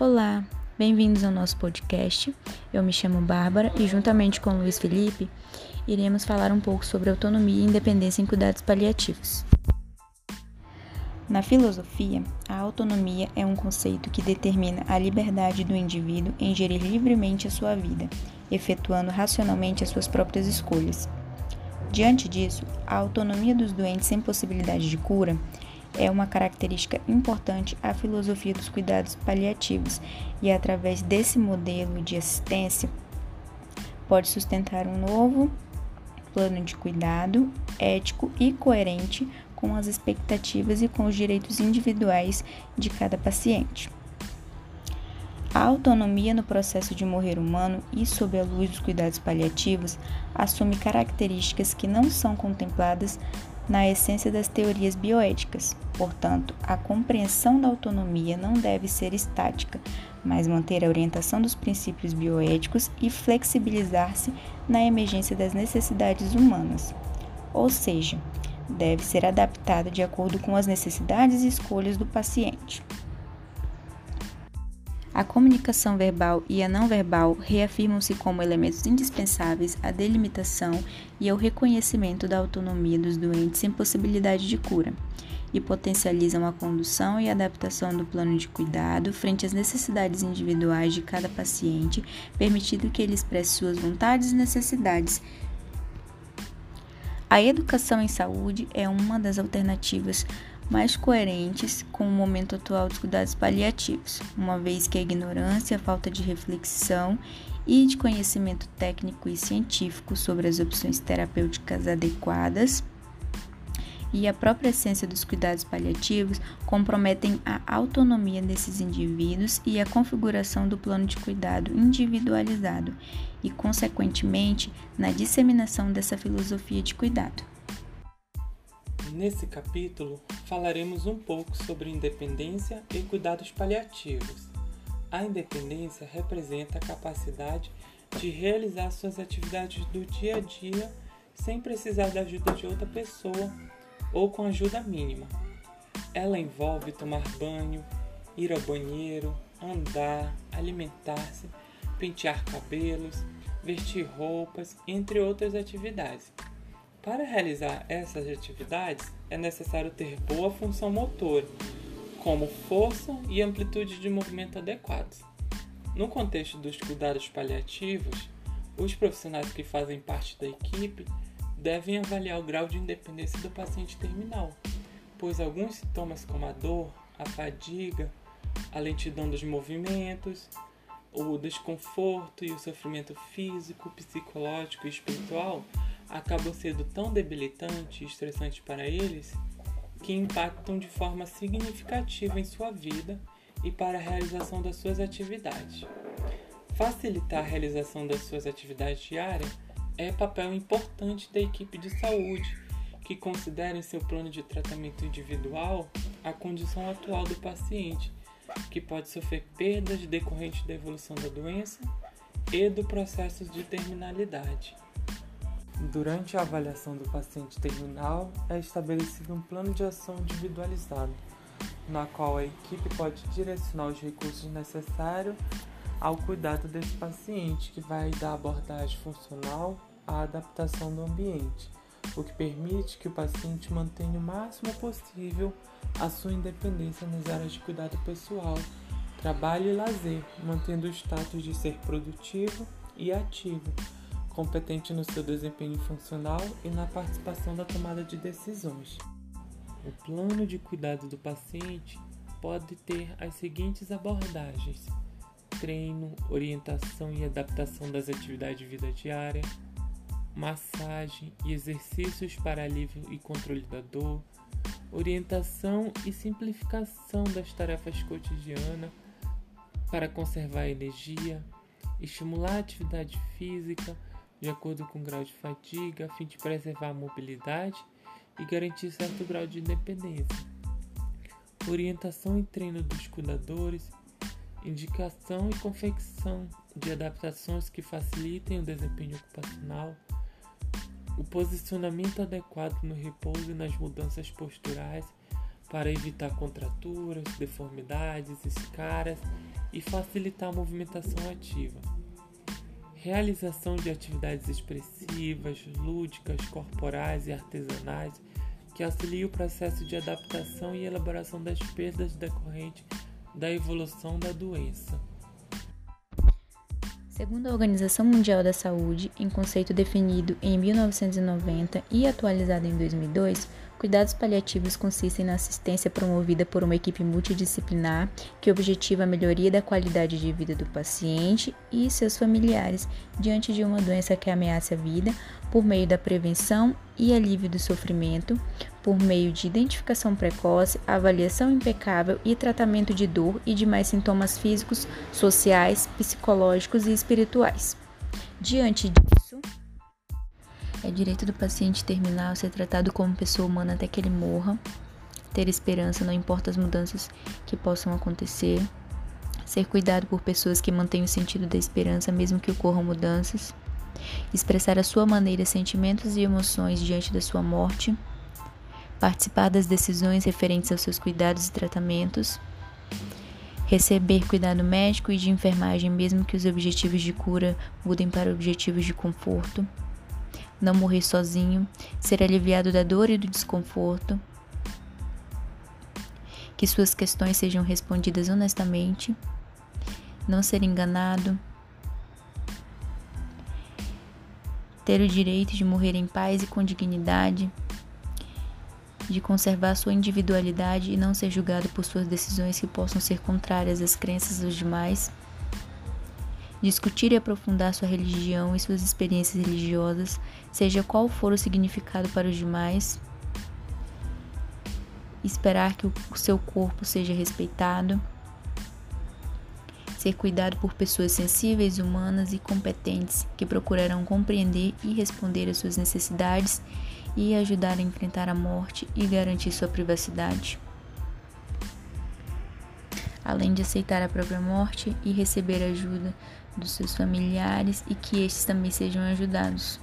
Olá, bem-vindos ao nosso podcast. Eu me chamo Bárbara e, juntamente com Luiz Felipe, iremos falar um pouco sobre autonomia e independência em cuidados paliativos. Na filosofia, a autonomia é um conceito que determina a liberdade do indivíduo em gerir livremente a sua vida, efetuando racionalmente as suas próprias escolhas. Diante disso, a autonomia dos doentes sem possibilidade de cura é uma característica importante à filosofia dos cuidados paliativos e, através desse modelo de assistência, pode sustentar um novo plano de cuidado ético e coerente com as expectativas e com os direitos individuais de cada paciente. A autonomia no processo de morrer humano e sob a luz dos cuidados paliativos assume características que não são contempladas na essência das teorias bioéticas. Portanto, a compreensão da autonomia não deve ser estática, mas manter a orientação dos princípios bioéticos e flexibilizar-se na emergência das necessidades humanas. Ou seja, deve ser adaptada de acordo com as necessidades e escolhas do paciente. A comunicação verbal e a não verbal reafirmam-se como elementos indispensáveis à delimitação e ao reconhecimento da autonomia dos doentes sem possibilidade de cura, e potencializam a condução e adaptação do plano de cuidado frente às necessidades individuais de cada paciente, permitindo que ele expresse suas vontades e necessidades. A educação em saúde é uma das alternativas mais coerentes com o momento atual dos cuidados paliativos, uma vez que a ignorância, a falta de reflexão e de conhecimento técnico e científico sobre as opções terapêuticas adequadas e a própria essência dos cuidados paliativos comprometem a autonomia desses indivíduos e a configuração do plano de cuidado individualizado e, consequentemente, na disseminação dessa filosofia de cuidado. Nesse capítulo, falaremos um pouco sobre independência e cuidados paliativos. A independência representa a capacidade de realizar suas atividades do dia a dia sem precisar da ajuda de outra pessoa ou com ajuda mínima. Ela envolve tomar banho, ir ao banheiro, andar, alimentar-se, pentear cabelos, vestir roupas, entre outras atividades. Para realizar essas atividades, é necessário ter boa função motora, como força e amplitude de movimento adequados. No contexto dos cuidados paliativos, os profissionais que fazem parte da equipe devem avaliar o grau de independência do paciente terminal, pois alguns sintomas como a dor, a fadiga, a lentidão dos movimentos, o desconforto e o sofrimento físico, psicológico e espiritual acabam sendo tão debilitantes e estressantes para eles que impactam de forma significativa em sua vida e para a realização das suas atividades. Facilitar a realização das suas atividades diárias é papel importante da equipe de saúde, que considera em seu plano de tratamento individual a condição atual do paciente, que pode sofrer perdas decorrentes da evolução da doença e do processo de terminalidade. Durante a avaliação do paciente terminal, é estabelecido um plano de ação individualizado, na qual a equipe pode direcionar os recursos necessários ao cuidado desse paciente, que vai da abordagem funcional à adaptação do ambiente, o que permite que o paciente mantenha o máximo possível a sua independência nas áreas de cuidado pessoal, trabalho e lazer, mantendo o status de ser produtivo e ativo competente no seu desempenho funcional e na participação da tomada de decisões. O plano de cuidado do paciente pode ter as seguintes abordagens: treino, orientação e adaptação das atividades de vida diária, massagem e exercícios para alívio e controle da dor, orientação e simplificação das tarefas cotidianas para conservar a energia, estimular a atividade física de acordo com o grau de fadiga, a fim de preservar a mobilidade e garantir certo grau de independência. Orientação e treino dos cuidadores, indicação e confecção de adaptações que facilitem o desempenho ocupacional, o posicionamento adequado no repouso e nas mudanças posturais para evitar contraturas, deformidades, escaras e facilitar a movimentação ativa. Realização de atividades expressivas, lúdicas, corporais e artesanais que auxiliem o processo de adaptação e elaboração das perdas decorrentes da evolução da doença. Segundo a Organização Mundial da Saúde, em conceito definido em 1990 e atualizado em 2002, cuidados paliativos consistem na assistência promovida por uma equipe multidisciplinar que objetiva a melhoria da qualidade de vida do paciente e seus familiares diante de uma doença que ameaça a vida por meio da prevenção e alívio do sofrimento, por meio de identificação precoce, avaliação impecável e tratamento de dor e demais sintomas físicos, sociais, psicológicos e espirituais. Diante disso, é direito do paciente terminal ser tratado como pessoa humana até que ele morra, ter esperança, não importa as mudanças que possam acontecer, ser cuidado por pessoas que mantêm o sentido da esperança mesmo que ocorram mudanças, expressar a sua maneira sentimentos e emoções diante da sua morte participar das decisões referentes aos seus cuidados e tratamentos, receber cuidado médico e de enfermagem, mesmo que os objetivos de cura mudem para objetivos de conforto, não morrer sozinho, ser aliviado da dor e do desconforto, que suas questões sejam respondidas honestamente, não ser enganado, ter o direito de morrer em paz e com dignidade de conservar sua individualidade e não ser julgado por suas decisões que possam ser contrárias às crenças dos demais, discutir e aprofundar sua religião e suas experiências religiosas, seja qual for o significado para os demais, esperar que o seu corpo seja respeitado, ser cuidado por pessoas sensíveis, humanas e competentes que procurarão compreender e responder às suas necessidades e ajudar a enfrentar a morte e garantir sua privacidade. Além de aceitar a própria morte e receber ajuda dos seus familiares e que estes também sejam ajudados.